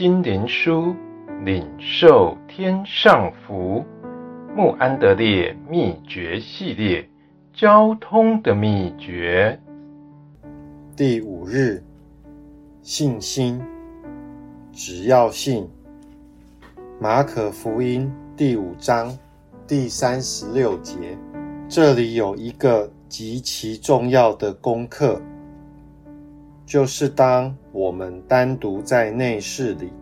心灵书，领受天上福。穆安德烈秘诀系列，交通的秘诀。第五日，信心，只要信。马可福音第五章第三十六节，这里有一个极其重要的功课。就是当我们单独在内室里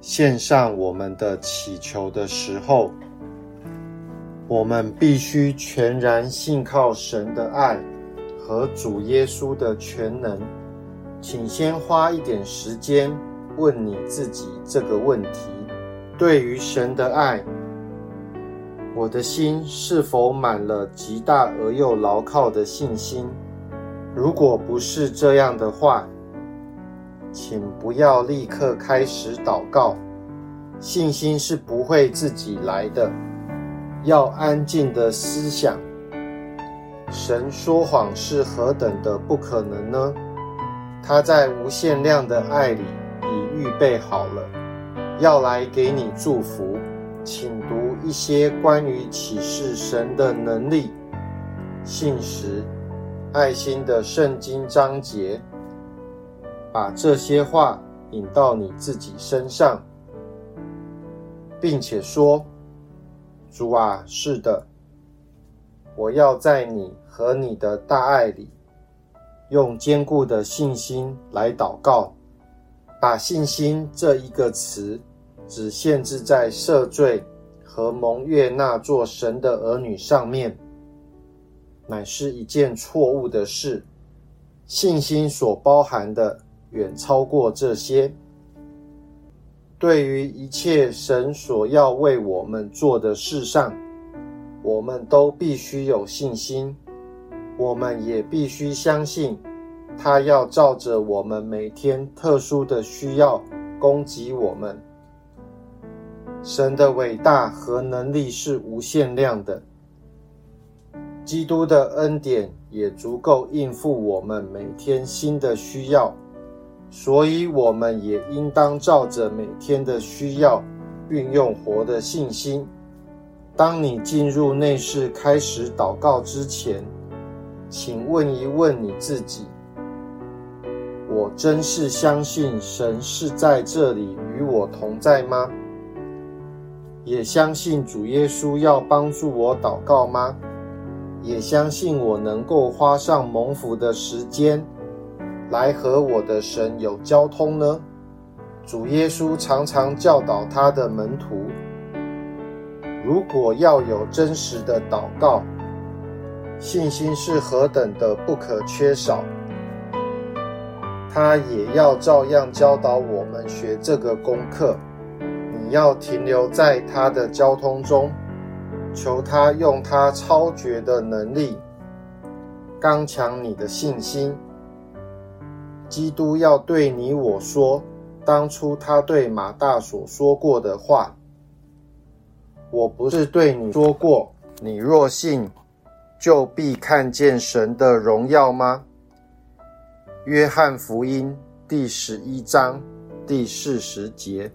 献上我们的祈求的时候，我们必须全然信靠神的爱和主耶稣的全能。请先花一点时间问你自己这个问题：对于神的爱，我的心是否满了极大而又牢靠的信心？如果不是这样的话，请不要立刻开始祷告。信心是不会自己来的，要安静地思想。神说谎是何等的不可能呢？他在无限量的爱里已预备好了，要来给你祝福。请读一些关于启示神的能力、信实。爱心的圣经章节，把这些话引到你自己身上，并且说：“主啊，是的，我要在你和你的大爱里，用坚固的信心来祷告。把信心这一个词，只限制在赦罪和蒙悦纳做神的儿女上面。”乃是一件错误的事。信心所包含的远超过这些。对于一切神所要为我们做的事上，我们都必须有信心。我们也必须相信，他要照着我们每天特殊的需要供给我们。神的伟大和能力是无限量的。基督的恩典也足够应付我们每天新的需要，所以我们也应当照着每天的需要运用活的信心。当你进入内室开始祷告之前，请问一问你自己：我真是相信神是在这里与我同在吗？也相信主耶稣要帮助我祷告吗？也相信我能够花上蒙福的时间，来和我的神有交通呢？主耶稣常常教导他的门徒，如果要有真实的祷告，信心是何等的不可缺少。他也要照样教导我们学这个功课。你要停留在他的交通中。求他用他超绝的能力，刚强你的信心。基督要对你我说，当初他对马大所说过的话：“我不是对你说过，你若信，就必看见神的荣耀吗？”约翰福音第十一章第四十节。